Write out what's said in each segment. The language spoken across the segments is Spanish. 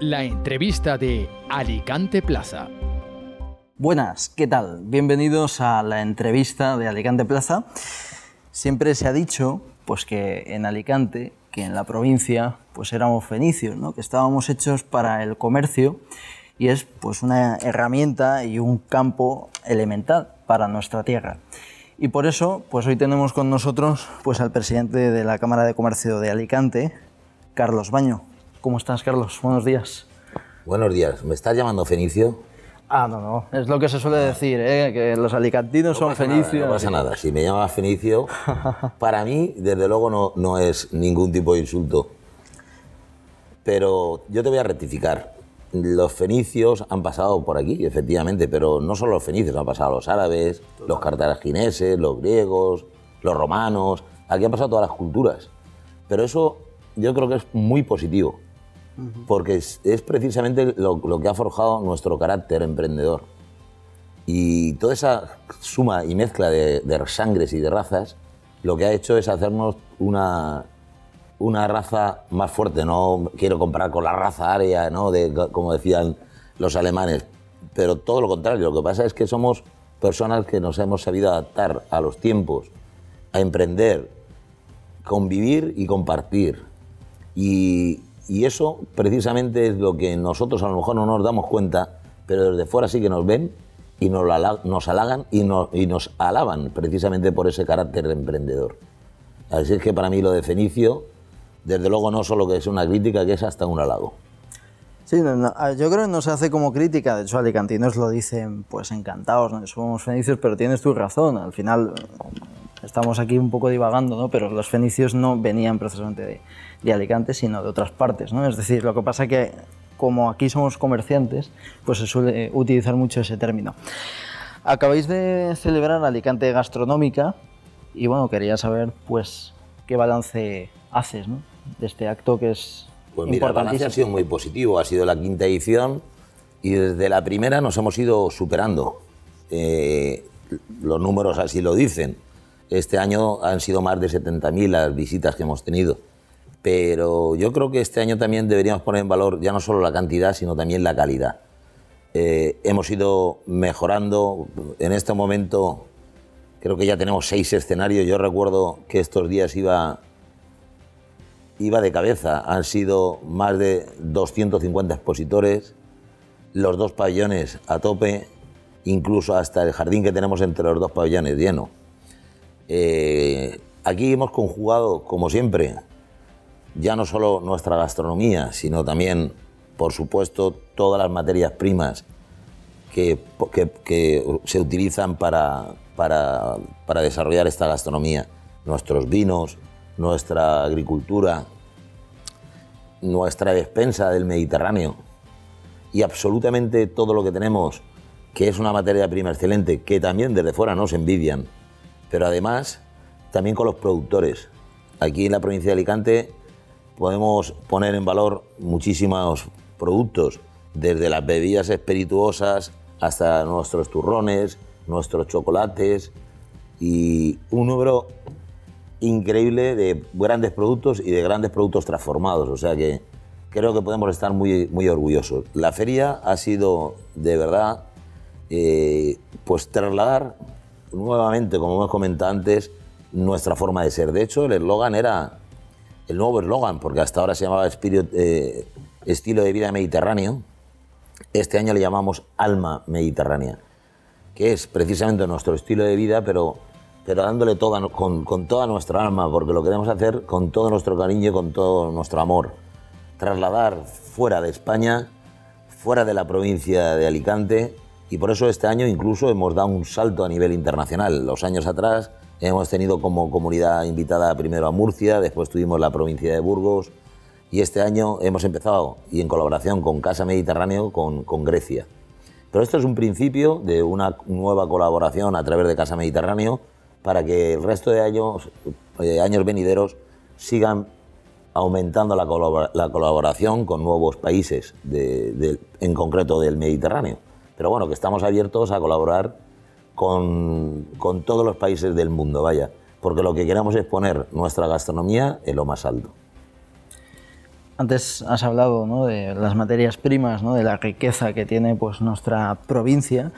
La entrevista de Alicante Plaza. Buenas, ¿qué tal? Bienvenidos a la entrevista de Alicante Plaza. Siempre se ha dicho pues que en Alicante, que en la provincia, pues éramos fenicios, ¿no? que estábamos hechos para el comercio y es pues una herramienta y un campo elemental para nuestra tierra. Y por eso, pues hoy tenemos con nosotros pues al presidente de la Cámara de Comercio de Alicante, Carlos Baño. ¿Cómo estás, Carlos? Buenos días. Buenos días. ¿Me estás llamando Fenicio? Ah, no, no. Es lo que se suele decir, ¿eh? que los alicantinos son fenicios. no pasa nada. Si me llamas Fenicio, para mí, desde luego, no, no es ningún tipo de insulto. Pero yo te voy a rectificar. Los fenicios han pasado por aquí, efectivamente, pero no solo los fenicios, han pasado los árabes, los cartagineses, los griegos, los romanos. Aquí han pasado todas las culturas. Pero eso yo creo que es muy positivo porque es, precisamente lo, que ha forjado nuestro carácter emprendedor. Y toda esa suma y mezcla de, sangres y de razas, lo que ha hecho es hacernos una, una raza más fuerte. No quiero comparar con la raza aria, ¿no? de, como decían los alemanes, pero todo lo contrario. Lo que pasa es que somos personas que nos hemos sabido adaptar a los tiempos, a emprender, convivir y compartir. Y, y eso precisamente es lo que nosotros a lo mejor no nos damos cuenta, pero desde fuera sí que nos ven y nos, nos halagan y nos, y nos alaban precisamente por ese carácter emprendedor. Así es que para mí lo de Fenicio, desde luego no solo que es una crítica, que es hasta un halago. Sí, yo creo que no se hace como crítica, de hecho alicantinos lo dicen pues encantados, ¿no? somos fenicios, pero tienes tu razón, al final estamos aquí un poco divagando, ¿no? pero los fenicios no venían precisamente de, de Alicante, sino de otras partes. ¿no? Es decir, lo que pasa que como aquí somos comerciantes, pues se suele utilizar mucho ese término. Acabáis de celebrar Alicante Gastronómica y bueno, quería saber pues qué balance haces ¿no? de este acto que es pues mira, el balance ha sido muy positivo, ha sido la quinta edición y desde la primera nos hemos ido superando. Eh, los números así lo dicen. Este año han sido más de 70.000 las visitas que hemos tenido pero yo creo que este año también deberíamos poner en valor ya no solo la cantidad, sino también la calidad. Eh, hemos ido mejorando. En este momento creo que ya tenemos seis escenarios. Yo recuerdo que estos días iba, iba de cabeza. Han sido más de 250 expositores, los dos pabellones a tope, incluso hasta el jardín que tenemos entre los dos pabellones lleno. Eh, aquí hemos conjugado, como siempre, ya no solo nuestra gastronomía, sino también, por supuesto, todas las materias primas que, se utilizan para, para, para desarrollar esta gastronomía. Nuestros vinos, nuestra agricultura, nuestra despensa del Mediterráneo y absolutamente todo lo que tenemos, que es una materia prima excelente, que también desde fuera nos envidian, pero además también con los productores. Aquí en la provincia de Alicante podemos poner en valor muchísimos productos, desde las bebidas espirituosas hasta nuestros turrones, nuestros chocolates y un número increíble de grandes productos y de grandes productos transformados. O sea que creo que podemos estar muy, muy orgullosos. La feria ha sido de verdad eh, pues trasladar nuevamente, como hemos comentado antes, nuestra forma de ser. De hecho, el eslogan era el nuevo eslogan, porque hasta ahora se llamaba eh, Estilo de Vida Mediterráneo, este año le llamamos Alma Mediterránea, que es precisamente nuestro estilo de vida, pero, pero dándole toda, con, con toda nuestra alma, porque lo queremos hacer con todo nuestro cariño y con todo nuestro amor. Trasladar fuera de España, fuera de la provincia de Alicante, y por eso este año incluso hemos dado un salto a nivel internacional. Los años atrás Hemos tenido como comunidad invitada primero a Murcia, después tuvimos la provincia de Burgos y este año hemos empezado, y en colaboración con Casa Mediterráneo, con, Grecia. Pero esto es un principio de una nueva colaboración a través de Casa Mediterráneo para que el resto de años, eh, años venideros sigan aumentando la, colaboración con nuevos países, en concreto del Mediterráneo. Pero bueno, que estamos abiertos a colaborar con, todos los países del mundo, vaya, porque lo que queremos es poner nuestra gastronomía en lo más alto. antes has hablado ¿no? de las materias primas, ¿no? de la riqueza que tiene pues, nuestra provincia.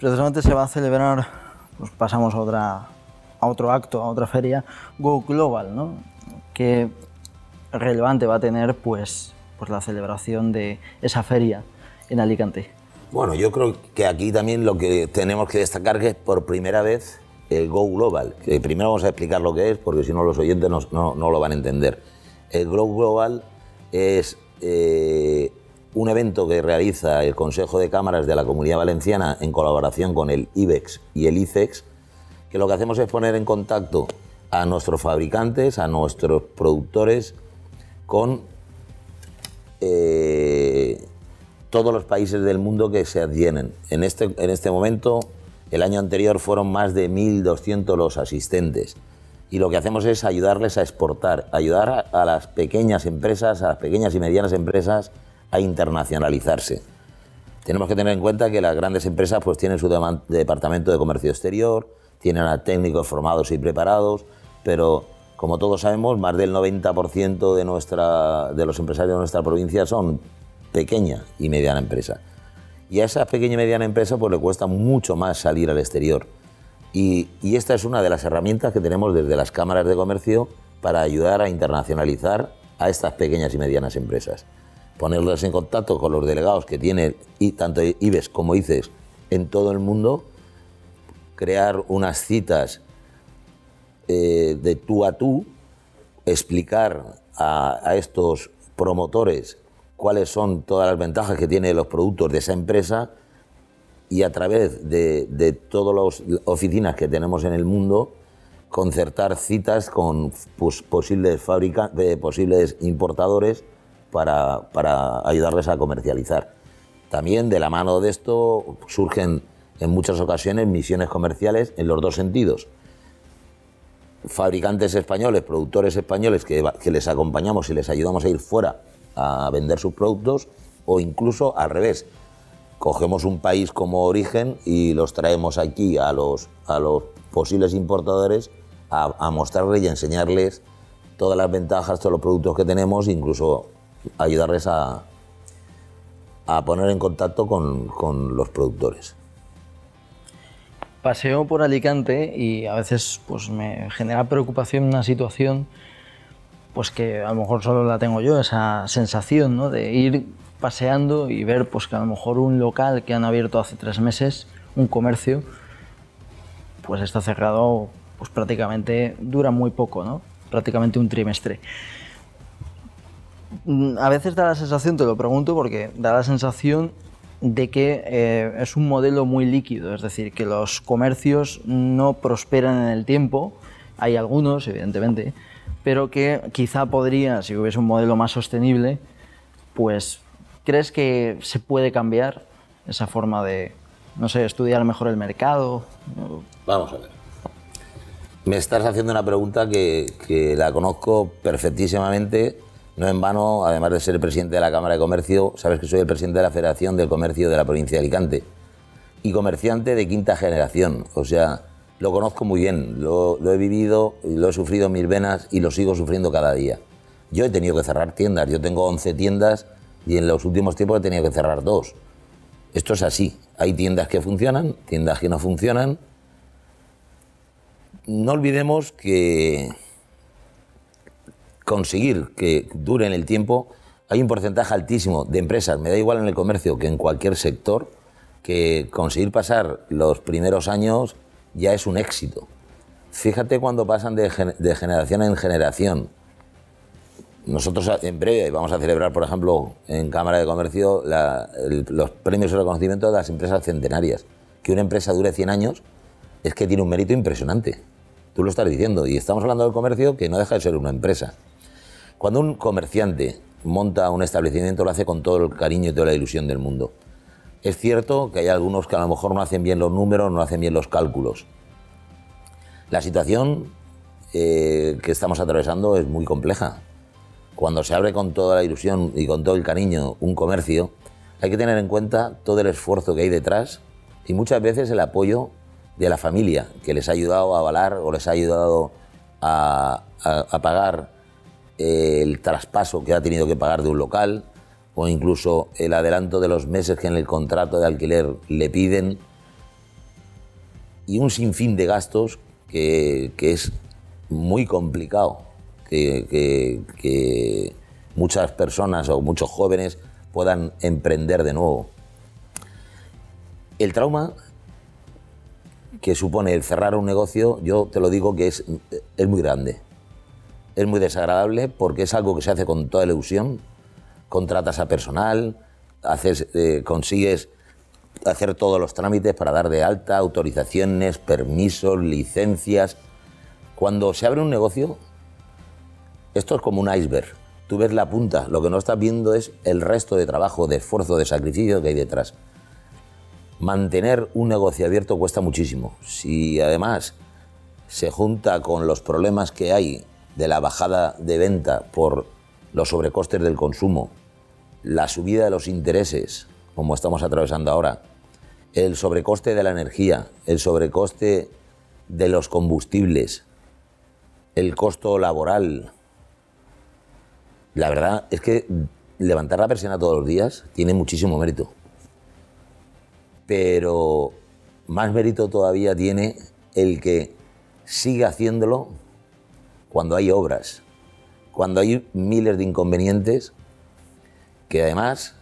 Precisamente se va a celebrar, pues pasamos a, otra, a otro acto, a otra feria, Go Global, ¿no? que relevante va a tener pues, pues la celebración de esa feria en Alicante. Bueno, yo creo que aquí también lo que tenemos que destacar es que por primera vez el Go Global, primero vamos a explicar lo que es, porque si no los oyentes no lo van a entender. El Go Global es eh, un evento que realiza el Consejo de Cámaras de la Comunidad Valenciana en colaboración con el IBEX y el ICEX, que lo que hacemos es poner en contacto a nuestros fabricantes, a nuestros productores, con eh, todos los países del mundo que se adhieren. En este, en este momento, el año anterior fueron más de 1.200 los asistentes. Y lo que hacemos es ayudarles a exportar, ayudar a, las pequeñas empresas, a las pequeñas y medianas empresas a internacionalizarse. Tenemos que tener en cuenta que las grandes empresas pues, tienen su departamento de comercio exterior, tienen a técnicos formados y preparados, pero como todos sabemos, más del 90% de, nuestra, de los empresarios de nuestra provincia son pequeña y mediana empresa. Y a esa pequeña y mediana empresa pues le cuesta mucho más salir al exterior. Y, esta es una de las herramientas que tenemos desde las cámaras de comercio para ayudar a internacionalizar a estas pequeñas y medianas empresas. Ponerlos en contacto con los delegados que tiene y tanto IBES como ICES en todo el mundo, crear unas citas eh, de tú a tú, explicar a estos promotores cuáles son todas las ventajas que tienen los productos de esa empresa y a través de, todas las oficinas que tenemos en el mundo concertar citas con posibles, posibles importadores para, para ayudarles a comercializar. También de la mano de esto surgen en muchas ocasiones misiones comerciales en los dos sentidos. Fabricantes españoles, productores españoles que les acompañamos y les ayudamos a ir fuera a vender sus productos o incluso al revés. Cogemos un país como origen y los traemos aquí a los, a los posibles importadores a, mostrarles y enseñarles todas las ventajas, todos los productos que tenemos, incluso ayudarles a, a poner en contacto con, con, los productores. Paseo por Alicante y a veces pues, me genera preocupación una situación pues que a lo mejor solo la tengo yo, esa sensación ¿no? de ir paseando y ver pues que a lo mejor un local que han abierto hace tres meses, un comercio, pues está cerrado pues prácticamente dura muy poco, ¿no? prácticamente un trimestre. Mm, a veces da la sensación, te lo pregunto porque da la sensación de que eh, es un modelo muy líquido, es decir, que los comercios no prosperan en el tiempo, hay algunos, evidentemente, pero que quizá podría, si hubiese un modelo más sostenible, pues ¿crees que se puede cambiar esa forma de, no sé, estudiar mejor el mercado? Vamos a ver. Me estás haciendo una pregunta que, la conozco perfectísimamente, no en vano, además de ser presidente de la Cámara de Comercio, sabes que soy el presidente de la Federación del Comercio de la provincia de Alicante y comerciante de quinta generación, o sea, lo conozco muy bien, lo, he vivido, lo he sufrido en mis venas y lo sigo sufriendo cada día. Yo he tenido que cerrar tiendas, yo tengo 11 tiendas y en los últimos tiempos he tenido que cerrar dos. Esto es así, hay tiendas que funcionan, tiendas que no funcionan. No olvidemos que conseguir que dure en el tiempo, hay un porcentaje altísimo de empresas, me da igual en el comercio que en cualquier sector, que conseguir pasar los primeros años ya es un éxito. Fíjate cuando pasan de, generación en generación. Nosotros en breve vamos a celebrar, por ejemplo, en Cámara de Comercio los premios de reconocimiento de las empresas centenarias. Que una empresa dure 100 años es que tiene un mérito impresionante. Tú lo estás diciendo. Y estamos hablando del comercio que no deja de ser una empresa. Cuando un comerciante monta un establecimiento lo hace con todo el cariño y toda la ilusión del mundo. Es cierto que hay algunos que a lo mejor no hacen bien los números, no hacen bien los cálculos. La situación eh, que estamos atravesando es muy compleja. Cuando se abre con toda la ilusión y con todo el cariño un comercio, hay que tener en cuenta todo el esfuerzo que hay detrás y muchas veces el apoyo de la familia, que les ha ayudado a avalar o les ha ayudado a, pagar el traspaso que ha tenido que pagar de un local o incluso el adelanto de los meses que en el contrato de alquiler le piden y un sinfín de gastos que, es muy complicado que, muchas personas o muchos jóvenes puedan emprender de nuevo. El trauma que supone el cerrar un negocio, yo te lo digo que es, es muy grande. Es muy desagradable porque es algo que se hace con toda ilusión. Contratas a personal, haces, eh, consigues hacer todos los trámites para dar de alta, autorizaciones, permisos, licencias. Cuando se abre un negocio, esto es como un iceberg. Tú ves la punta, lo que no estás viendo es el resto de trabajo, de esfuerzo, de sacrificio que hay detrás mantener un negocio abierto cuesta muchísimo. Si además se junta con los problemas que hay de la bajada de venta por los sobrecostes del consumo, la subida de los intereses, como estamos atravesando ahora, el sobrecoste de la energía, el sobrecoste de los combustibles, el costo laboral. La verdad es que levantar la persiana todos los días tiene muchísimo mérito pero más mérito todavía tiene el que sigue haciéndolo cuando hay obras, cuando hay miles de inconvenientes, que además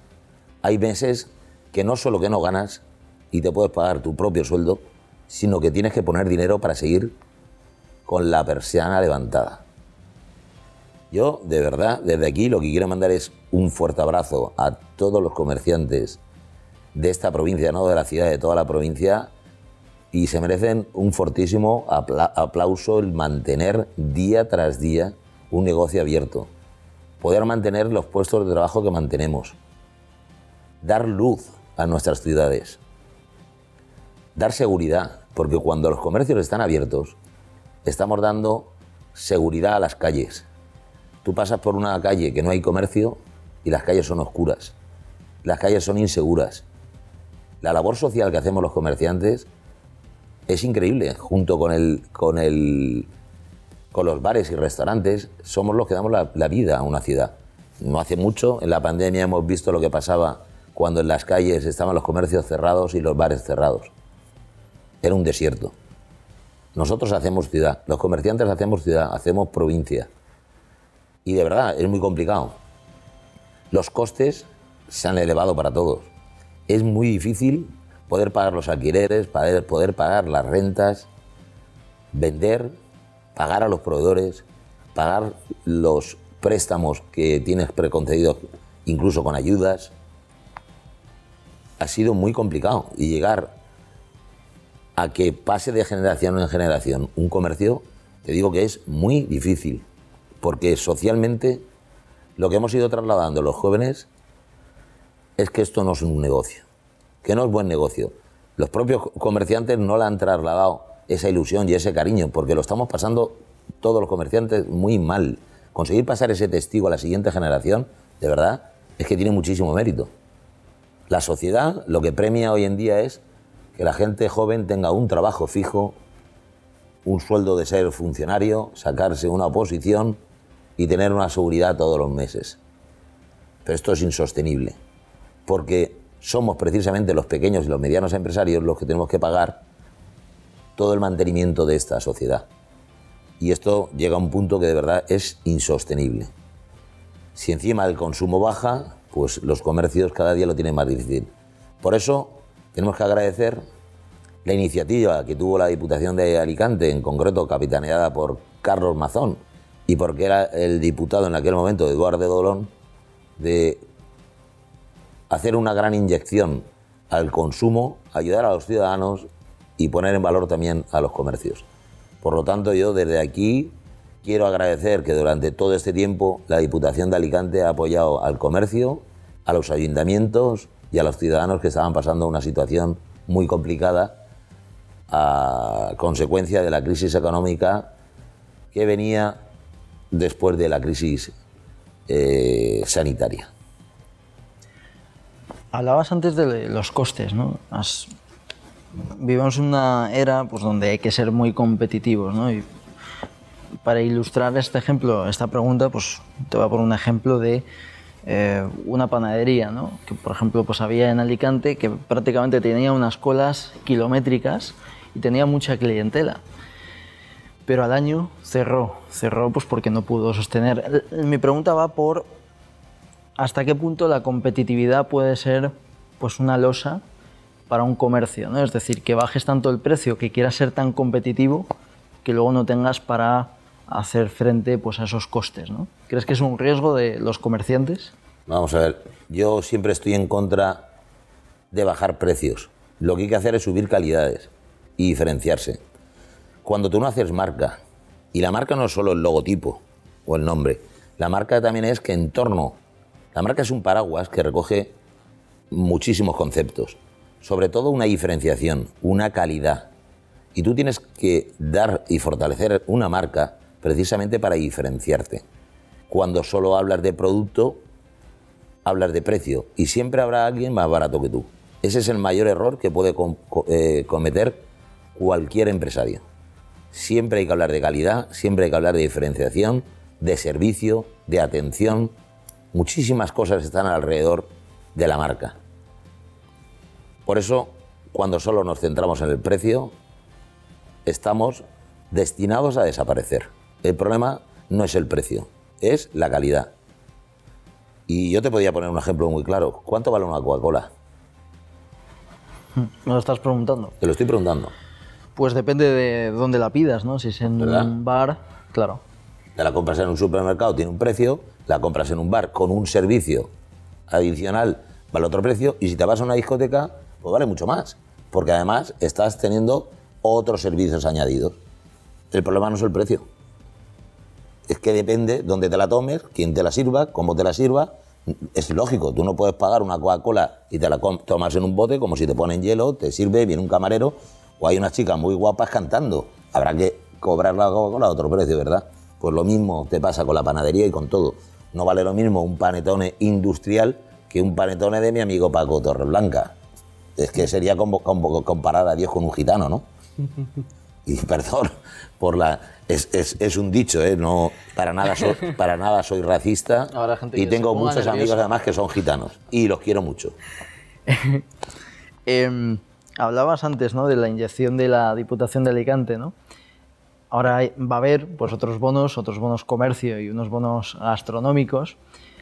hay meses que no solo que no ganas y te puedes pagar tu propio sueldo, sino que tienes que poner dinero para seguir con la persiana levantada. Yo, de verdad, desde aquí lo que quiero mandar es un fuerte abrazo a todos los comerciantes de esta provincia, no de la ciudad, de toda la provincia, y se merecen un fortísimo aplauso el mantener día tras día un negocio abierto, poder mantener los puestos de trabajo que mantenemos, dar luz a nuestras ciudades, dar seguridad, porque cuando los comercios están abiertos, estamos dando seguridad a las calles. Tú pasas por una calle que no hay comercio y las calles son oscuras, las calles son inseguras, la labor social que hacemos los comerciantes es increíble. Junto con, el, con, el, con los bares y restaurantes, somos los que damos la, vida a una ciudad. No hace mucho, en la pandemia hemos visto lo que pasaba cuando en las calles estaban los comercios cerrados y los bares cerrados. Era un desierto. Nosotros hacemos ciudad, los comerciantes hacemos ciudad, hacemos provincia. Y de verdad, es muy complicado. Los costes se han elevado para todos es muy difícil poder pagar los alquileres, poder, poder pagar las rentas, vender, pagar a los proveedores, pagar los préstamos que tienes preconcedidos, incluso con ayudas. Ha sido muy complicado y llegar a que pase de generación en generación un comercio, te digo que es muy difícil, porque socialmente lo que hemos ido trasladando los jóvenes es que esto no es un negocio, que no es buen negocio. Los propios comerciantes no le han trasladado esa ilusión y ese cariño, porque lo estamos pasando todos los comerciantes muy mal. Conseguir pasar ese testigo a la siguiente generación, de verdad, es que tiene muchísimo mérito. La sociedad lo que premia hoy en día es que la gente joven tenga un trabajo fijo, un sueldo de ser funcionario, sacarse una oposición y tener una seguridad todos los meses. Pero esto es insostenible porque somos precisamente los pequeños y los medianos empresarios los que tenemos que pagar todo el mantenimiento de esta sociedad. Y esto llega a un punto que de verdad es insostenible. Si encima el consumo baja, pues los comercios cada día lo tienen más difícil. Por eso tenemos que agradecer la iniciativa que tuvo la Diputación de Alicante, en concreto capitaneada por Carlos Mazón, y porque era el diputado en aquel momento, Eduardo Dolón, de hacer una gran inyección al consumo, ayudar a los ciudadanos y poner en valor también a los comercios. Por lo tanto, yo desde aquí quiero agradecer que durante todo este tiempo la Diputación de Alicante ha apoyado al comercio, a los ayuntamientos y a los ciudadanos que estaban pasando una situación muy complicada a consecuencia de la crisis económica que venía después de la crisis eh, sanitaria. Hablabas antes de los costes, ¿no? Vivimos una era pues, donde hay que ser muy competitivos, ¿no? Y para ilustrar este ejemplo, esta pregunta, pues te voy a poner un ejemplo de eh, una panadería, ¿no? que por ejemplo pues había en Alicante que prácticamente tenía unas colas kilométricas y tenía mucha clientela. Pero al año cerró, cerró pues porque no pudo sostener. Mi pregunta va por hasta qué punto la competitividad puede ser pues una losa para un comercio, ¿no? Es decir, que bajes tanto el precio, que quieras ser tan competitivo, que luego no tengas para hacer frente pues, a esos costes. ¿no? ¿Crees que es un riesgo de los comerciantes? Vamos a ver, yo siempre estoy en contra de bajar precios. Lo que hay que hacer es subir calidades y diferenciarse. Cuando tú no haces marca, y la marca no es solo el logotipo o el nombre, la marca también es que en torno, la marca es un paraguas que recoge muchísimos conceptos, sobre todo una diferenciación, una calidad. Y tú tienes que dar y fortalecer una marca precisamente para diferenciarte. Cuando solo hablas de producto, hablas de precio y siempre habrá alguien más barato que tú. Ese es el mayor error que puede eh, cometer cualquier empresario. Siempre hay que hablar de calidad, siempre hay que hablar de diferenciación, de servicio, de atención. Muchísimas cosas están alrededor de la marca. Por eso, cuando solo nos centramos en el precio, estamos destinados a desaparecer. El problema no es el precio, es la calidad. Y yo te podía poner un ejemplo muy claro. ¿Cuánto vale una Coca-Cola? Me lo estás preguntando. Te lo estoy preguntando. Pues depende de dónde la pidas, ¿no? Si es en un bar, claro. Te la compras en un supermercado, tiene un precio, la compras en un bar con un servicio adicional, vale otro precio, y si te vas a una discoteca, pues vale mucho más, porque además estás teniendo otros servicios añadidos. El problema no es el precio es que depende dónde te la tomes, quién te la sirva, cómo te la sirva. Es lógico, tú no puedes pagar una Coca-Cola y te la tomas en un bote como si te ponen hielo, te sirve, viene un camarero o hay unas chicas muy guapas cantando. Habrá que cobrar la Coca-Cola a otro precio, ¿verdad? Pues lo mismo te pasa con la panadería y con todo. No vale lo mismo un panetone industrial que un panetone de mi amigo Paco Torreblanca. Es que sería como, comparar a Dios con un gitano, ¿no? Y perdón por la es, un dicho, ¿eh? No, para, nada soy, para nada soy racista y tengo muchos amigos además que son gitanos y los quiero mucho. Em, hablabas antes ¿no? de la inyección de la Diputación de Alicante, ¿no? Ahora va a haber pues, otros bonos, otros bonos comercio y unos bonos gastronómicos.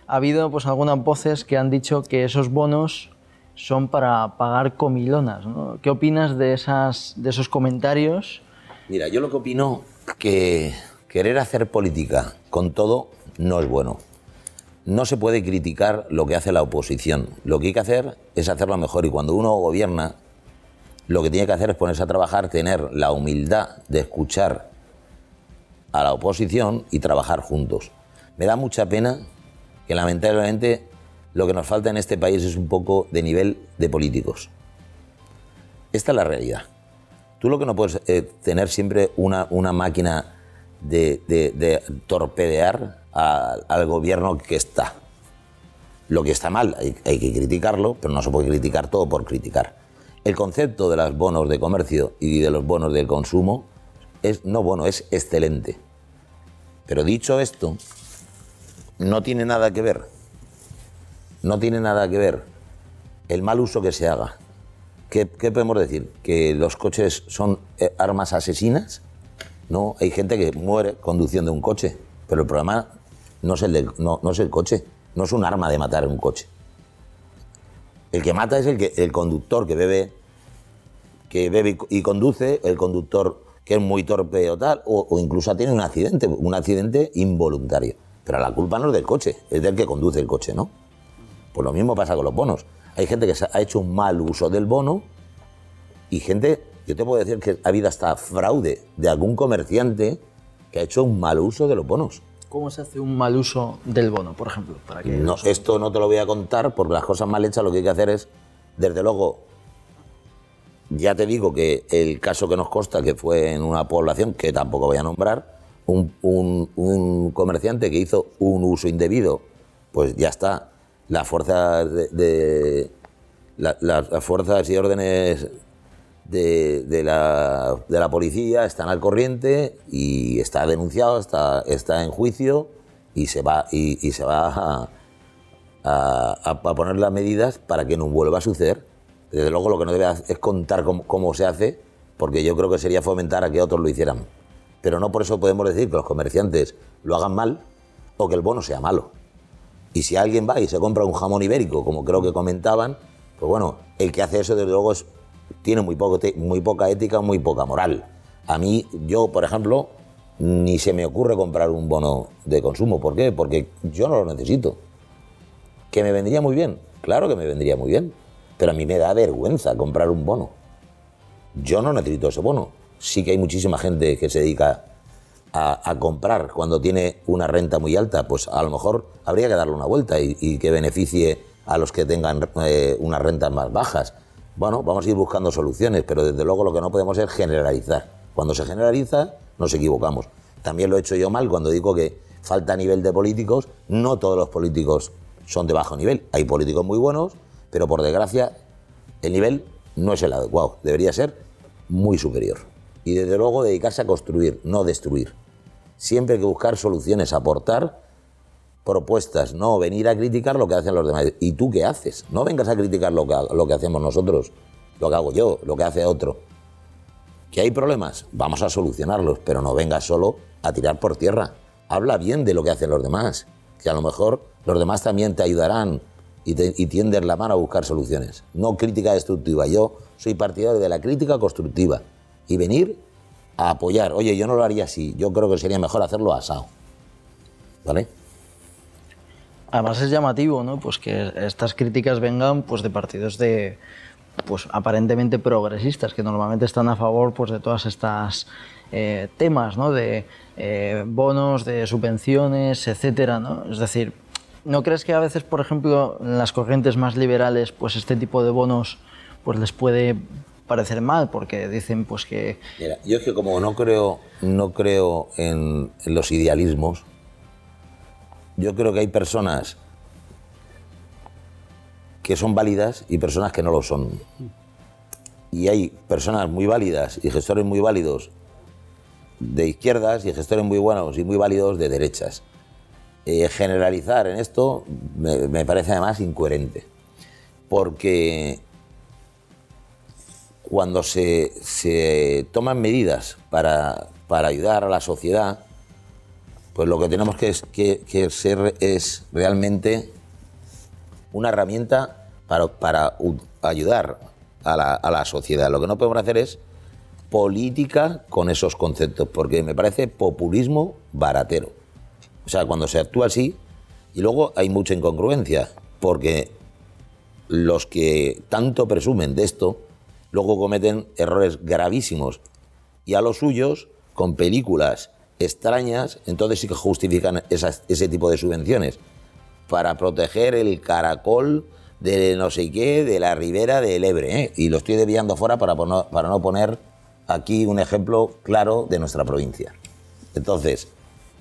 Ha habido pues, algunas voces que han dicho que esos bonos son para pagar comilonas. ¿Qué opinas de, esas, de esos comentarios? Mira, yo lo que opino que querer hacer política con todo no es bueno. No se puede criticar lo que hace la oposición. Lo que hay que hacer es hacerlo mejor y cuando uno gobierna, lo que tiene que hacer es ponerse a trabajar, tener la humildad de escuchar a la oposición y trabajar juntos. Me da mucha pena que lamentablemente lo que nos falta en este país es un poco de nivel de políticos. Esta es la realidad. Tú lo que no puedes eh, tener siempre una, una máquina de, torpedear al gobierno que está. Lo que está mal hay, que criticarlo, pero no se puede criticar todo por criticar. El concepto de los bonos de comercio y de los bonos de consumo es no bueno, es excelente. Pero dicho esto, no tiene nada que ver, no tiene nada que ver el mal uso que se haga ¿Qué, podemos decir? ¿Que los coches son eh, armas asesinas? No, hay gente que muere conduciendo un coche, pero el problema no es el, coche, no es un arma de matar un coche. El que mata es el, que, el conductor que bebe, que bebe y, conduce, el conductor que es muy torpe o tal, o, o incluso tiene un accidente, un accidente involuntario. Pero la culpa no es del coche, es del que conduce el coche, ¿no? Pues lo mismo pasa con los bonos. Hay gente que ha hecho un mal uso del bono y gente, yo te puedo decir que ha habido hasta fraude de algún comerciante que ha hecho un mal uso de los bonos. ¿Cómo se hace un mal uso del bono, por ejemplo? Para que no, esto no te lo voy a contar porque las cosas mal hechas lo que hay que hacer es, desde luego, ya te digo que el caso que nos consta, que fue en una población que tampoco voy a nombrar, un comerciante que hizo un uso indebido, pues ya está, las fuerzas de, las fuerzas y órdenes de, de la, de la policía están al corriente y está denunciado, está, está en juicio y se va, y, se va a, a- a poner las medidas para que no vuelva a suceder. Desde luego lo que no debe es contar cómo, cómo se hace, porque yo creo que sería fomentar a que otros lo hicieran. Pero no por eso podemos decir que los comerciantes lo hagan mal o que el bono sea malo. Y si alguien va y se compra un jamón ibérico, como creo que comentaban, pues bueno, el que hace eso desde luego es- tiene muy, poco, muy poca ética, muy poca moral. A mí, yo, por ejemplo, ni se me ocurre comprar un bono de consumo. ¿Por qué? Porque yo no lo necesito. ¿Que me vendría muy bien? Claro que me vendría muy bien. Pero a mí me da vergüenza comprar un bono. Yo no necesito ese bono. Sí que hay muchísima gente que se dedica a, a comprar cuando tiene una renta muy alta. Pues a lo mejor habría que darle una vuelta y, y que beneficie a los que tengan eh, unas rentas más bajas. Bueno, vamos a ir buscando soluciones, pero desde luego lo que no podemos es generalizar. Cuando se generaliza, nos equivocamos. También lo he hecho yo mal cuando digo que falta nivel de políticos. No todos los políticos son de bajo nivel. Hay políticos muy buenos, pero por desgracia el nivel no es el adecuado. Debería ser muy superior. Y desde luego dedicarse a construir, no destruir. Siempre hay que buscar soluciones, aportar propuestas, no venir a criticar lo que hacen los demás. ¿Y tú qué haces? No vengas a criticar lo que, lo que hacemos nosotros, lo que hago yo, lo que hace otro. ¿Que hay problemas? Vamos a solucionarlos, pero no vengas solo a tirar por tierra. Habla bien de lo que hacen los demás, que a lo mejor los demás también te ayudarán y, te, y tienden la mano a buscar soluciones. No crítica destructiva. Yo soy partidario de la crítica constructiva y venir a apoyar. Oye, yo no lo haría así, yo creo que sería mejor hacerlo asado. ¿Vale? Además es llamativo, ¿no? Pues que estas críticas vengan pues de partidos de pues aparentemente progresistas que normalmente están a favor pues de todas estas eh, temas, ¿no? De eh, bonos, de subvenciones, etcétera, ¿no? Es decir, ¿no crees que a veces, por ejemplo, en las corrientes más liberales, pues este tipo de bonos pues les puede parecer mal porque dicen pues que Mira, yo es que como no creo, no creo en, en los idealismos, yo creo que hay personas que son válidas y personas que no lo son. Y hay personas muy válidas y gestores muy válidos de izquierdas y gestores muy buenos y muy válidos de derechas. Eh, generalizar en esto me, me parece además incoherente, porque cuando se, se toman medidas para, para ayudar a la sociedad, pues lo que tenemos que, que- ser es realmente una herramienta para, para ayudar a la, a la sociedad. Lo que no podemos hacer es política con esos conceptos, porque me parece populismo baratero. O sea, cuando se actúa así, y luego hay mucha incongruencia, porque los que tanto presumen de esto, luego cometen errores gravísimos. Y a los suyos, con películas extrañas, entonces sí que justifican ese tipo de subvenciones. Para proteger el caracol de no sé qué, de la ribera del Ebre. ¿eh? Y lo estoy desviando fuera para, para no poner aquí un ejemplo claro de nuestra provincia. Entonces,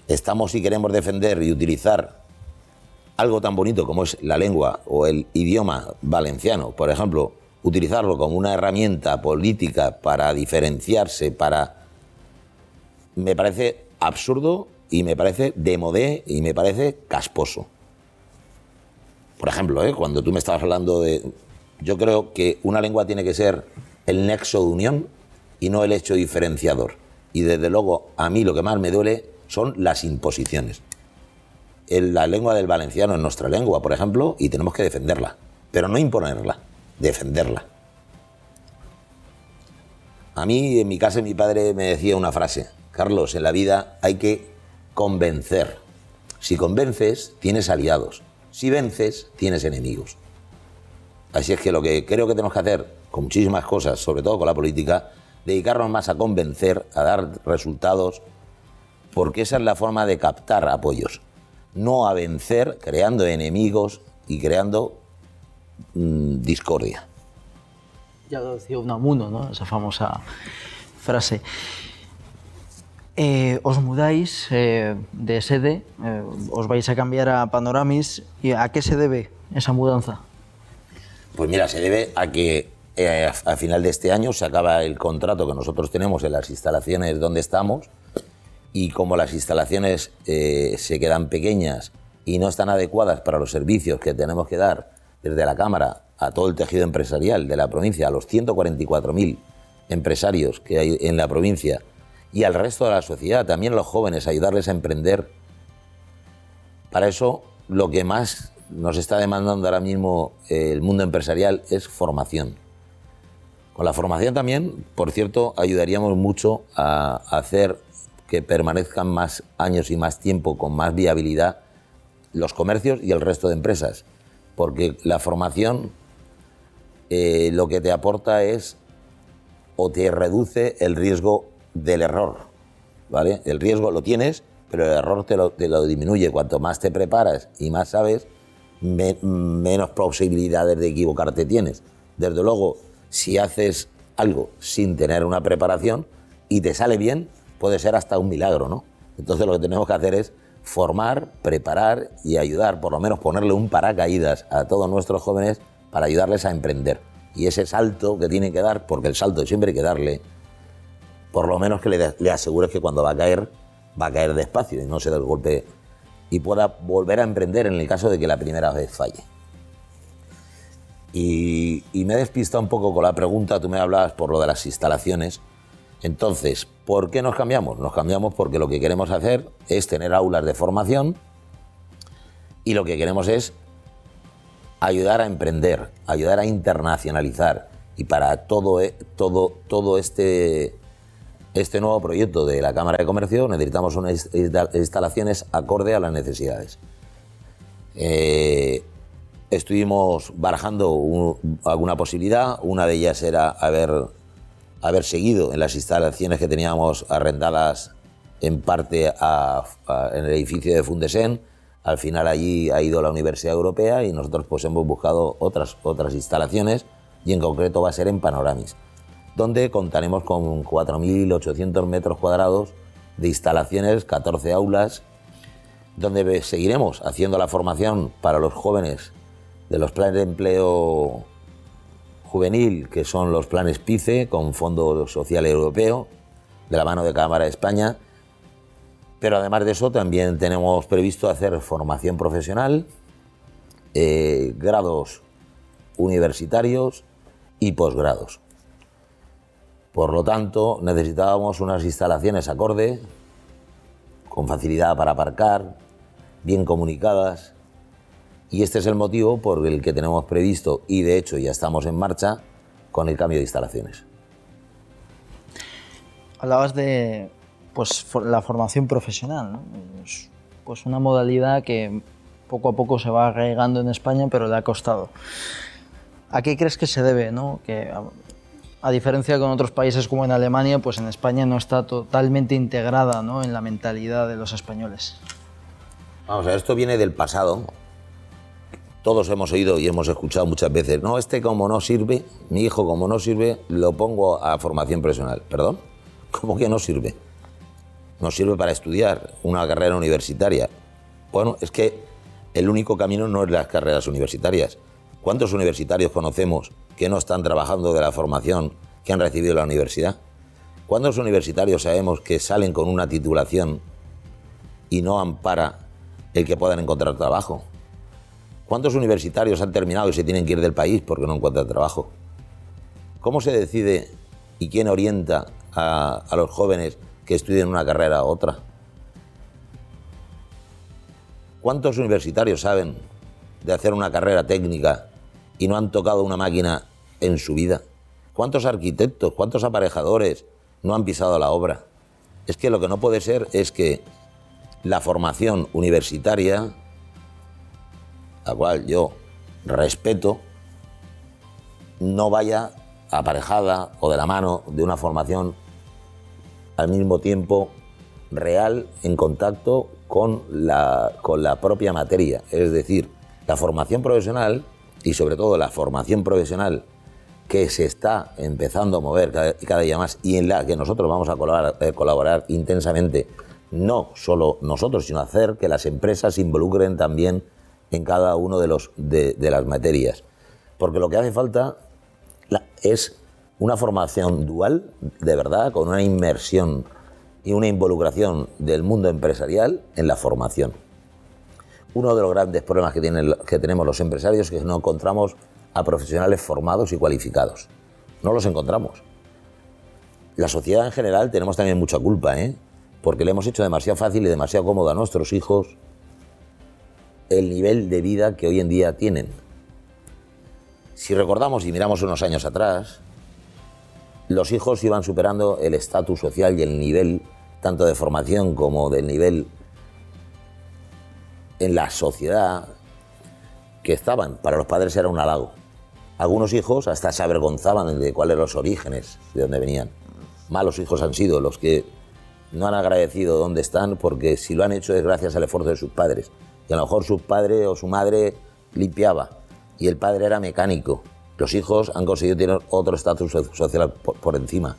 estamos si queremos defender y utilizar algo tan bonito como es la lengua o el idioma valenciano, por ejemplo, utilizarlo como una herramienta política para diferenciarse, para... me parece absurdo y me parece demodé y me parece casposo. Por ejemplo, ¿eh? cuando tú me estabas hablando de... Yo creo que una lengua tiene que ser el nexo de unión y no el hecho diferenciador. Y desde luego, a mí lo que más me duele son las imposiciones el- la lengua del valenciano es nuestra lengua, por ejemplo, y tenemos que defenderla. Pero no imponerla, defenderla. A mí, en mi casa, mi padre me decía una frase. Carlos, en la vida hay que convencer. Si convences, tienes aliados. Si vences, tienes enemigos. Así es que lo que creo que tenemos que hacer con muchísimas cosas, sobre todo con la política, dedicarnos más a convencer, a dar resultados, porque esa es la forma de captar apoyos. No a vencer creando enemigos y creando mm, discordia. Ya lo decía Unamuno, ¿no? Esa famosa frase. Eh, os mudáis eh, de sede, eh, os vais a cambiar a Panoramis. ¿Y a qué se debe esa mudanza? Pues mira, se debe a que eh, a final de este año se acaba el contrato que nosotros tenemos en las instalaciones donde estamos y como las instalaciones se quedan pequeñas y no están adecuadas para los servicios que tenemos que dar desde la Cámara a todo el tejido empresarial de la provincia, a los 144.000 empresarios que hay en la provincia y al resto de la sociedad, también a los jóvenes, ayudarles a emprender. Para eso, lo que más nos está demandando ahora mismo el mundo empresarial es formación. Con la formación también, por cierto, ayudaríamos mucho a hacer que permanezcan más años y más tiempo con más viabilidad los comercios y el resto de empresas. Porque la formación eh, lo que te aporta es o te reduce el riesgo del error. ¿vale? El riesgo lo tienes, pero el error te lo, te lo disminuye. Cuanto más te preparas y más sabes, menos posibilidades de equivocarte tienes. Desde luego, si haces algo sin tener una preparación y te sale bien, puede ser hasta un milagro, ¿no? Entonces lo que tenemos que hacer es formar, preparar y ayudar, por lo menos ponerle un paracaídas a todos nuestros jóvenes para ayudarles a emprender. Y ese salto que tienen que dar, porque el salto siempre hay que darle, por lo menos que le, le asegures que cuando va a caer, va a caer despacio y no se dé el golpe y pueda volver a emprender en el caso de que la primera vez falle. Y, y me he despistado un poco con la pregunta, tú me hablabas por lo de las instalaciones. Entonces, ¿por qué nos cambiamos? Nos cambiamos porque lo que queremos hacer es tener aulas de formación y lo que queremos es ayudar a emprender, ayudar a internacionalizar. Y para todo, e, todo, todo este, este nuevo proyecto de la Cámara de Comercio necesitamos unas instalaciones acorde a las necesidades. Eh, estuvimos barajando alguna posibilidad, una de ellas era haber, haber seguido en las instalaciones que teníamos arrendadas en parte en el edificio de Fundesen, al final allí ha ido la Universidad Europea y nosotros pues hemos buscado otras, otras instalaciones y en concreto va a ser en Panoramis donde contaremos con 4.800 metros cuadrados de instalaciones, 14 aulas, donde seguiremos haciendo la formación para los jóvenes de los planes de empleo juvenil, que son los planes PICE, con Fondo Social Europeo, de la mano de Cámara de España. Pero además de eso, también tenemos previsto hacer formación profesional, eh, grados universitarios y posgrados. Por lo tanto, necesitábamos unas instalaciones acorde, con facilidad para aparcar, bien comunicadas. Y este es el motivo por el que tenemos previsto, y de hecho ya estamos en marcha, con el cambio de instalaciones. Hablabas de pues, la formación profesional, pues una modalidad que poco a poco se va agregando en España, pero le ha costado. ¿A qué crees que se debe? ¿no? Que a diferencia con otros países como en Alemania, pues en España no está totalmente integrada ¿no? en la mentalidad de los españoles. Vamos a ver, esto viene del pasado. Todos hemos oído y hemos escuchado muchas veces, no, este como no sirve, mi hijo como no sirve, lo pongo a formación profesional. ¿Perdón? ¿Cómo que no sirve? No sirve para estudiar una carrera universitaria. Bueno, es que el único camino no es las carreras universitarias. ¿Cuántos universitarios conocemos que no están trabajando de la formación que han recibido la universidad? ¿Cuántos universitarios sabemos que salen con una titulación y no ampara el que puedan encontrar trabajo? ¿Cuántos universitarios han terminado y se tienen que ir del país porque no encuentran trabajo? ¿Cómo se decide y quién orienta a, los jóvenes que estudien una carrera u otra? ¿Cuántos universitarios saben de hacer una carrera técnica y no han tocado una máquina en su vida? ¿Cuántos arquitectos, cuántos aparejadores no han pisado la obra? Es que lo que no puede ser es que la formación universitaria, la cual yo respeto, no vaya aparejada o de la mano de una formación al mismo tiempo real en contacto con la, con la propia materia. Es decir, la formación profesional y sobre todo la formación profesional que se está empezando a mover cada, día más y en la que nosotros vamos a eh, colaborar, intensamente, no solo nosotros, sino hacer que las empresas involucren también en cada uno de, los, de, las materias. Porque lo que hace falta, es una formación dual, de verdad, con una inmersión y una involucración del mundo empresarial en la formación. Uno de los grandes problemas que, tienen, que tenemos los empresarios es que no encontramos a profesionales formados y cualificados. No los encontramos. La sociedad en general tenemos también mucha culpa, ¿eh? porque le hemos hecho demasiado fácil y demasiado cómodo a nuestros hijos el nivel de vida que hoy en día tienen. Si recordamos y miramos unos años atrás, los hijos iban superando el estatus social y el nivel tanto de formación como del nivel en la sociedad que estaban. Para los padres era un halago. Algunos hijos hasta se avergonzaban de cuáles eran los orígenes, de dónde venían. Malos hijos han sido los que no han agradecido dónde están porque si lo han hecho es gracias al esfuerzo de sus padres. Y a lo mejor su padre o su madre limpiaba y el padre era mecánico. Los hijos han conseguido tener otro estatus so- social por, encima.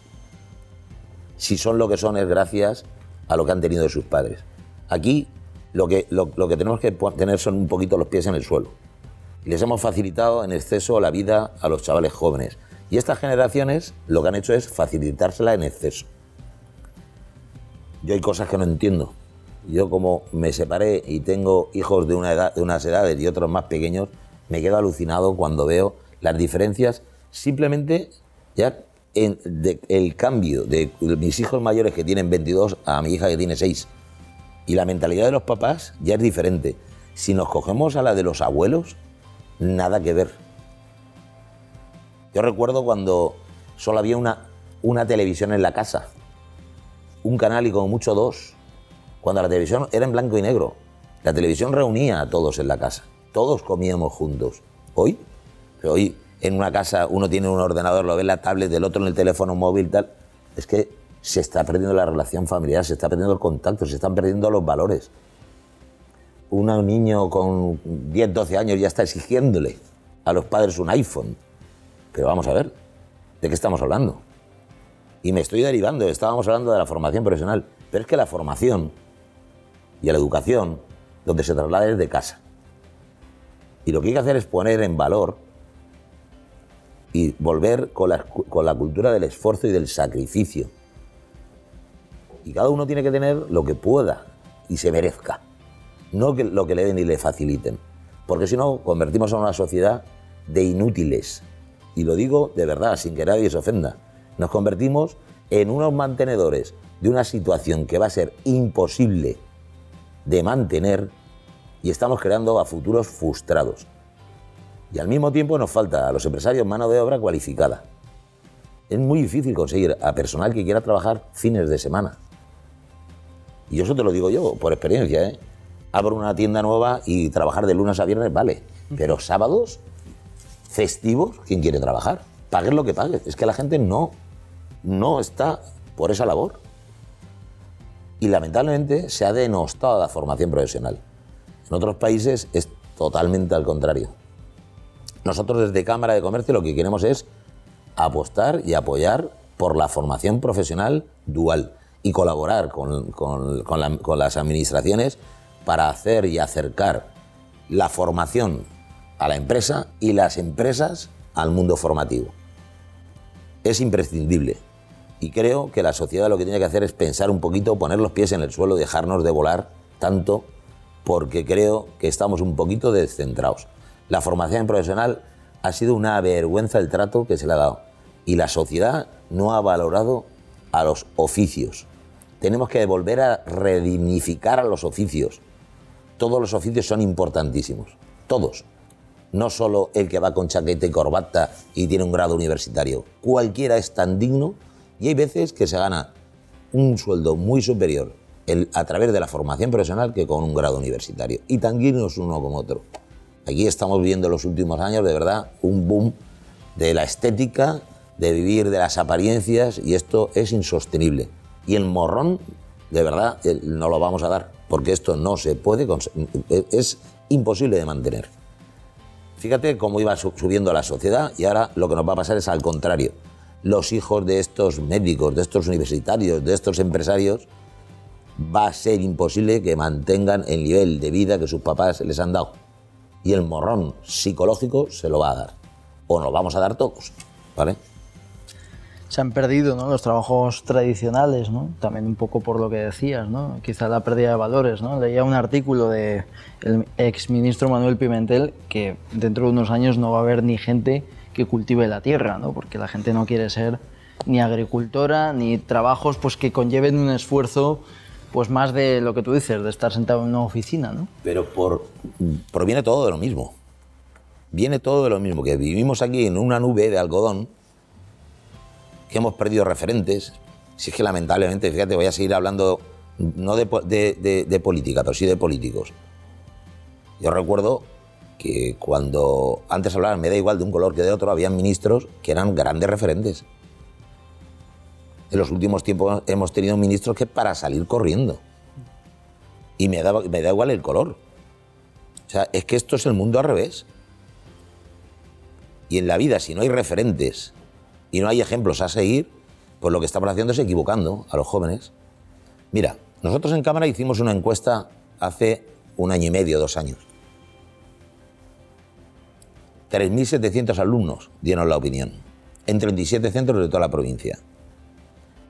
Si son lo que son es gracias a lo que han tenido de sus padres. Aquí lo que, lo, lo que tenemos que tener son un poquito los pies en el suelo. Les hemos facilitado en exceso la vida a los chavales jóvenes. Y estas generaciones lo que han hecho es facilitársela en exceso. Yo hay cosas que no entiendo. Yo como me separé y tengo hijos de, una edad, de unas edades y otros más pequeños, me quedo alucinado cuando veo las diferencias simplemente ya en de- el cambio de mis hijos mayores que tienen 22 a mi hija que tiene 6. Y la mentalidad de los papás ya es diferente. Si nos cogemos a la de los abuelos, nada que ver. Yo recuerdo cuando solo había una, una televisión en la casa, un canal y como mucho dos, cuando la televisión era en blanco y negro. La televisión reunía a todos en la casa, todos comíamos juntos. Hoy, hoy en una casa uno tiene un ordenador, lo ve en la tablet, del otro en el teléfono móvil, tal. Es que se está perdiendo la relación familiar, se está perdiendo el contacto, se están perdiendo los valores. Un niño con 10, 12 años ya está exigiéndole a los padres un iPhone. Pero vamos a ver, ¿de qué estamos hablando? Y me estoy derivando, estábamos hablando de la formación profesional, pero es que la formación y la educación, donde se traslada es de casa. Y lo que hay que hacer es poner en valor y volver con la, con la cultura del esfuerzo y del sacrificio. Y cada uno tiene que tener lo que pueda y se merezca, no lo que le den y le faciliten. Porque si no, convertimos a una sociedad de inútiles. Y lo digo de verdad, sin que nadie se ofenda. Nos convertimos en unos mantenedores de una situación que va a ser imposible de mantener y estamos creando a futuros frustrados. Y al mismo tiempo nos falta a los empresarios mano de obra cualificada. Es muy difícil conseguir a personal que quiera trabajar fines de semana. Y eso te lo digo yo, por experiencia. ¿eh? Abro una tienda nueva y trabajar de lunes a viernes, vale. Pero sábados, festivos, ¿quién quiere trabajar? Pagues lo que pagues. Es que la gente no, no está por esa labor. Y lamentablemente se ha denostado la formación profesional. En otros países es totalmente al contrario. Nosotros desde Cámara de Comercio lo que queremos es apostar y apoyar por la formación profesional dual y colaborar con, con- con la- con las administraciones para hacer y acercar la formación a la empresa y las empresas al mundo formativo. Es imprescindible. Y creo que la sociedad lo que tiene que hacer es pensar un poquito, poner los pies en el suelo, dejarnos de volar tanto, porque creo que estamos un poquito descentrados. La formación profesional ha sido una vergüenza el trato que se le ha dado. Y la sociedad no ha valorado a los oficios. Tenemos que volver a redignificar a los oficios. Todos los oficios son importantísimos. Todos. No solo el que va con chaqueta y corbata y tiene un grado universitario. Cualquiera es tan digno y hay veces que se gana un sueldo muy superior a través de la formación profesional que con un grado universitario. Y tan dignos uno como otro. Aquí estamos viviendo en los últimos años, de verdad, un boom de la estética, de vivir de las apariencias, y esto es insostenible. Y el morrón, de verdad, no lo vamos a dar, porque esto no se puede, cons- es imposible de mantener. Fíjate cómo iba su- subiendo la sociedad y ahora lo que nos va a pasar es al contrario. Los hijos de estos médicos, de estos universitarios, de estos empresarios, va a ser imposible que mantengan el nivel de vida que sus papás les han dado. Y el morrón psicológico se lo va a dar. O nos vamos a dar todos. ¿vale? se han perdido ¿no? los trabajos tradicionales, ¿no? también un poco por lo que decías, ¿no? quizá la pérdida de valores. ¿no? Leía un artículo del ex ministro Manuel Pimentel que dentro de unos años no va a haber ni gente que cultive la tierra, ¿no? porque la gente no quiere ser ni agricultora ni trabajos pues, que conlleven un esfuerzo pues más de lo que tú dices, de estar sentado en una oficina. ¿no? Pero por, proviene todo de lo mismo. Viene todo de lo mismo, que vivimos aquí en una nube de algodón que hemos perdido referentes. Si es que lamentablemente, fíjate, voy a seguir hablando no de, de, política, pero sí de políticos. Yo recuerdo que cuando antes hablaban, me da igual de un color que de otro, habían ministros que eran grandes referentes. En los últimos tiempos hemos tenido ministros que para salir corriendo. Y me da, me da igual el color. O sea, es que esto es el mundo al revés. Y en la vida, si no hay referentes y no hay ejemplos a seguir, pues lo que estamos haciendo es equivocando a los jóvenes. Mira, nosotros en Cámara hicimos una encuesta hace un año y medio, dos años. 3.700 alumnos dieron la opinión, en 37 centros de toda la provincia.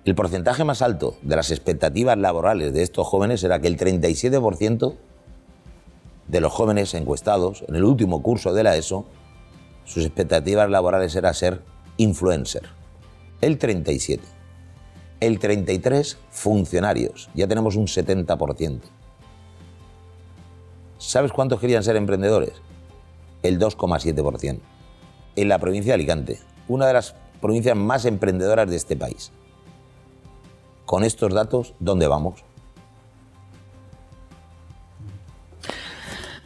El porcentaje más alto de las expectativas laborales de estos jóvenes era que el 37% de los jóvenes encuestados en el último curso de la ESO, sus expectativas laborales era ser influencer. El 37. El 33, funcionarios. Ya tenemos un 70%. ¿Sabes cuántos querían ser emprendedores? El 2,7%. En la provincia de Alicante, una de las provincias más emprendedoras de este país. Con estos datos, ¿dónde vamos?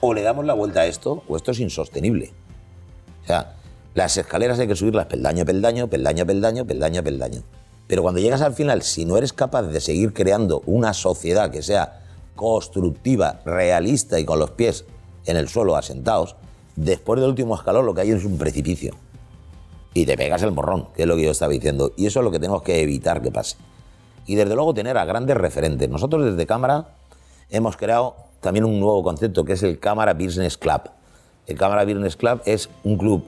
O le damos la vuelta a esto, o esto es insostenible. O sea, las escaleras hay que subirlas peldaño, peldaño, peldaño, peldaño, peldaño, peldaño. Pero cuando llegas al final, si no eres capaz de seguir creando una sociedad que sea constructiva, realista y con los pies en el suelo asentados, después del último escalón lo que hay es un precipicio. Y te pegas el morrón, que es lo que yo estaba diciendo. Y eso es lo que tenemos que evitar que pase. Y desde luego tener a grandes referentes. Nosotros desde Cámara hemos creado también un nuevo concepto que es el Cámara Business Club. El Cámara Business Club es un club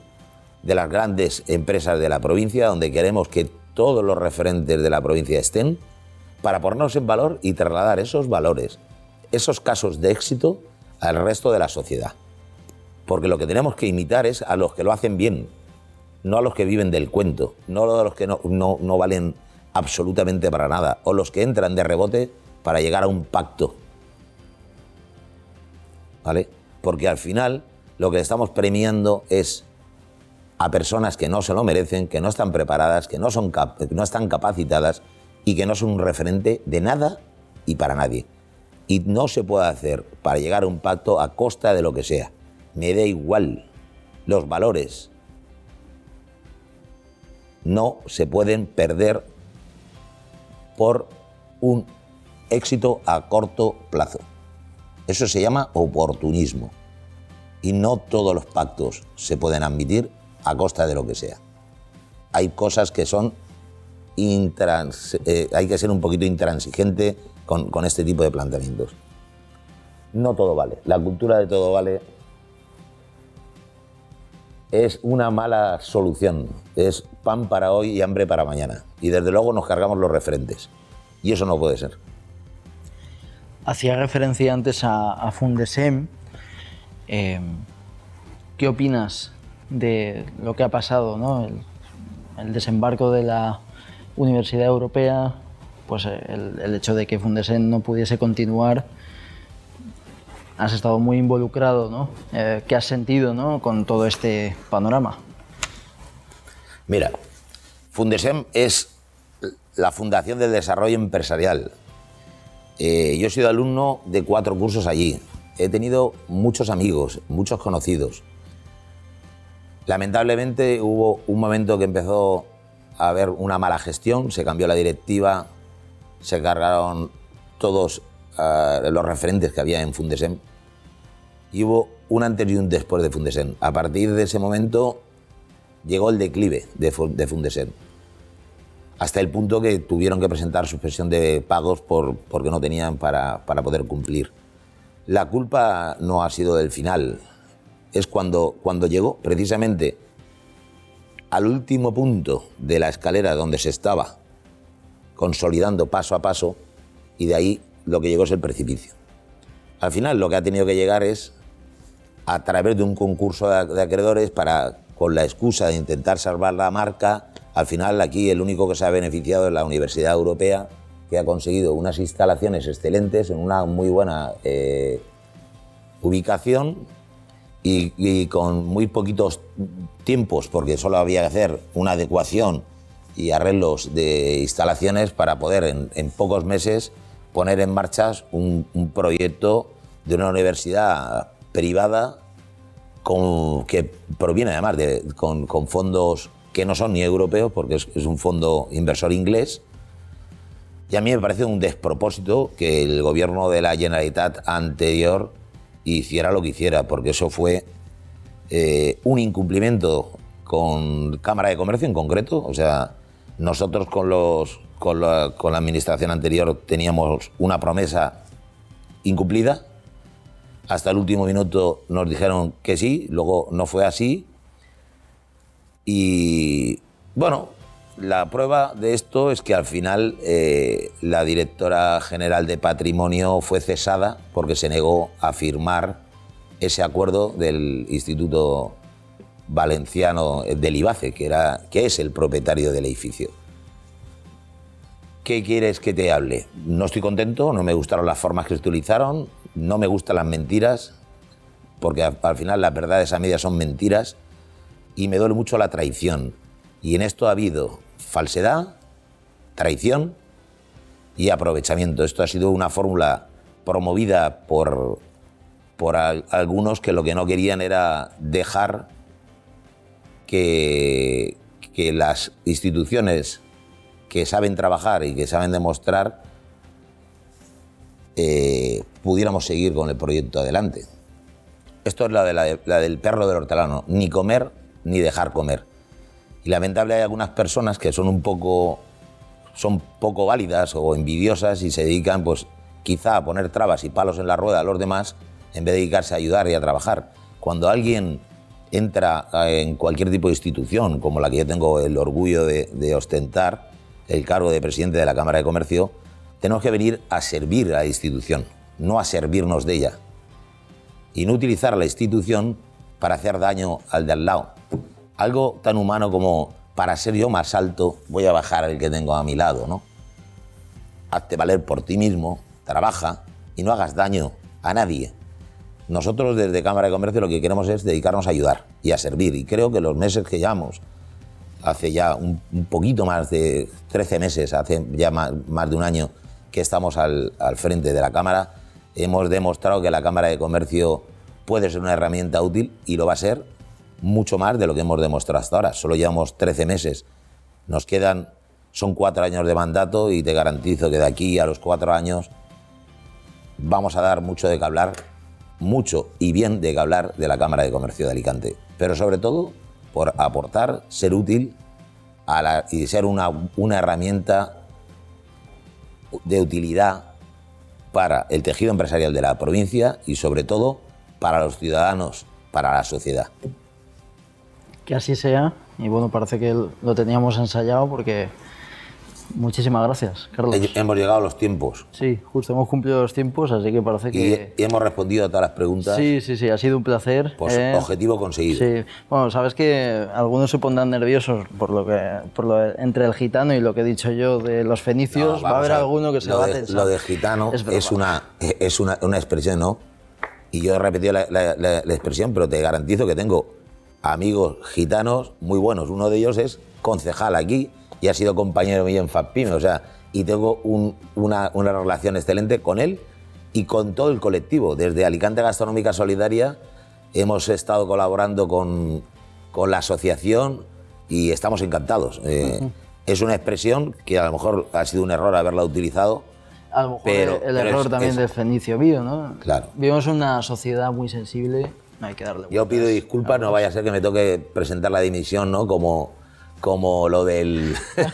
de las grandes empresas de la provincia, donde queremos que todos los referentes de la provincia estén, para ponernos en valor y trasladar esos valores, esos casos de éxito al resto de la sociedad. Porque lo que tenemos que imitar es a los que lo hacen bien, no a los que viven del cuento, no a los que no, valen absolutamente para nada, o los que entran de rebote para llegar a un pacto. ¿Vale? Porque al final lo que estamos premiando es a personas que no se lo merecen, que no están preparadas, que no, son no están capacitadas y que no son un referente de nada y para nadie. Y no se puede hacer para llegar a un pacto a costa de lo que sea. Me da igual. Los valores no se pueden perder por un éxito a corto plazo. Eso se llama oportunismo. Y no todos los pactos se pueden admitir a costa de lo que sea. Hay cosas que son eh, hay que ser un poquito intransigente con, con este tipo de planteamientos. No todo vale. La cultura de todo vale es una mala solución. Es pan para hoy y hambre para mañana. Y desde luego nos cargamos los referentes. Y eso no puede ser. Hacía referencia antes a, Fundesem. Eh, ¿Qué opinas de lo que ha pasado, ¿no? el, desembarco de la Universidad Europea, pues el, hecho de que Fundesen no pudiese continuar. Has estado muy involucrado, ¿no? Eh, ¿Qué has sentido ¿no? con todo este panorama? Mira, Fundesem es la Fundación del Desarrollo Empresarial. Eh, yo he sido alumno de cuatro cursos allí. He tenido muchos amigos, muchos conocidos. Lamentablemente hubo un momento que empezó a haber una mala gestión, se cambió la directiva, se cargaron todos eh, los referentes que había en Fundesem y hubo un antes y un después de Fundesem. A partir de ese momento llegó el declive de, Fundesem, hasta el punto que tuvieron que presentar suspensión de pagos por, porque no tenían para, para poder cumplir. La culpa no ha sido del final, es cuando, cuando llegó precisamente al último punto de la escalera donde se estaba consolidando paso a paso y de ahí lo que llegó es el precipicio. Al final lo que ha tenido que llegar es a través de un concurso de acreedores para, con la excusa de intentar salvar la marca, al final aquí el único que se ha beneficiado es la Universidad Europea, que ha conseguido unas instalaciones excelentes en una muy buena eh, ubicación y, con muy poquitos tiempos, porque solo había que hacer una adecuación y arreglos de instalaciones para poder en, pocos meses poner en marcha un, proyecto de una universidad privada con, que proviene además de, con, fondos que no son ni europeos, porque es, es, un fondo inversor inglés. Y a mí me parece un despropósito que el gobierno de la Generalitat anterior hiciera lo que hiciera, porque eso fue eh, un incumplimiento con Cámara de Comercio en concreto. O sea, nosotros con, los, con, la, con la administración anterior teníamos una promesa incumplida. Hasta el último minuto nos dijeron que sí, luego no fue así. Y bueno, la prueba de esto es que al final eh, la directora general de patrimonio fue cesada porque se negó a firmar ese acuerdo del Instituto Valenciano del IBACE, que, era, que es el propietario del edificio. ¿Qué quieres que te hable? No estoy contento, no me gustaron las formas que se utilizaron, no me gustan las mentiras, porque al final las verdades a medias son mentiras, y me duele mucho la traición. Y en esto ha habido falsedad, traición y aprovechamiento. Esto ha sido una fórmula promovida por, por algunos que lo que no querían era dejar que, que las instituciones que saben trabajar y que saben demostrar eh, pudiéramos seguir con el proyecto adelante. Esto es la, de la, del perro del hortelano, ni comer ni dejar comer. Y lamentable hay algunas personas que son un poco, son poco válidas o envidiosas y se dedican, pues, quizá a poner trabas y palos en la rueda a los demás en vez de dedicarse a ayudar y a trabajar. Cuando alguien entra en cualquier tipo de institución, como la que yo tengo el orgullo de ostentar, el cargo de presidente de la Cámara de Comercio, tenemos que venir a servir a la institución, no a servirnos de ella. Y no utilizar la institución para hacer daño al de al lado algo tan humano como para ser yo más alto voy a bajar al que tengo a mi lado, ¿no? Hazte valer por ti mismo, trabaja y no hagas daño a nadie. Nosotros desde Cámara de Comercio lo que queremos es dedicarnos a ayudar y a servir. Y creo que los meses que llevamos, hace ya un, poquito más de 13 meses, hace ya más, de un año que estamos al, al frente de la Cámara, hemos demostrado que la Cámara de Comercio puede ser una herramienta útil y lo va a ser mucho más de lo que hemos demostrado hasta ahora. Solo llevamos 13 meses. Nos quedan, son cuatro años de mandato y te garantizo que de aquí a los cuatro años vamos a dar mucho de que hablar, mucho y bien de que hablar de la Cámara de Comercio de Alicante. Pero sobre todo por aportar, ser útil y ser una, una herramienta de utilidad para el tejido empresarial de la provincia y sobre todo para los ciudadanos, para la sociedad que así sea. Y bueno, parece que lo teníamos ensayado porque Muchísimas gracias, Carlos. Hemos llegado a los tiempos. Sí, justo hemos cumplido los tiempos, así que parece que... Y, hemos respondido a todas las preguntas. Sí, sí, sí, ha sido un placer. Pues eh, objetivo conseguido. Sí, bueno, sabes que algunos se pondrán nerviosos por lo que por lo entre el gitano y lo que he dicho yo de los fenicios. va a haber alguno que se va a tensar. Lo de gitano es, una, es una, una, expresión, ¿no? Y yo he repetido la, la expresión, pero te garantizo que tengo amigos gitanos muy buenos. Uno de ellos es concejal aquí y ha sido compañero mío en FAPIME, o sea, y tengo una, una, relación excelente con él y con todo el colectivo. Desde Alicante Gastronómica Solidaria hemos estado colaborando con, con la asociación y estamos encantados. Eh, es una expresión que a lo mejor ha sido un error haberla utilizado. A lo mejor pero, el, error también del Fenicio Bio, ¿no? Claro. Vivimos una sociedad muy sensible hay que darle Yo pido disculpas, no vaya a ser que me toque presentar la dimisión, ¿no? Como, como lo del.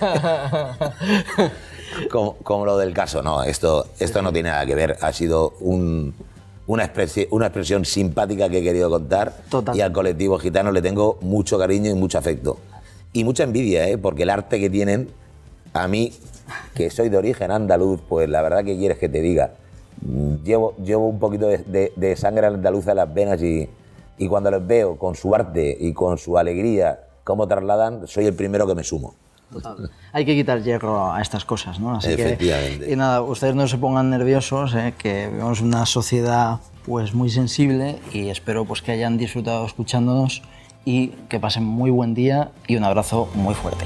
como, lo del caso. No, esto, esto no tiene nada que ver. Ha sido una, expresión, una expresión simpática que he querido contar. Y al colectivo gitano le tengo mucho cariño y mucho afecto. y mucha envidia, ¿eh? porque el arte que tienen, a mí, que soy de origen andaluz, pues la verdad que quieres que te diga. Llevo, llevo un poquito de, de- de sangre andaluza en las venas y, y cuando los veo con su arte y con su alegría, cómo trasladan, soy el primero que me sumo. Hay que quitar hierro a estas cosas, ¿no? Así que- Efectivamente. y nada, ustedes no se pongan nerviosos, ¿eh? que vemos una sociedad pues muy sensible y espero pues que hayan disfrutado escuchándonos y que pasen muy buen día y un abrazo muy fuerte.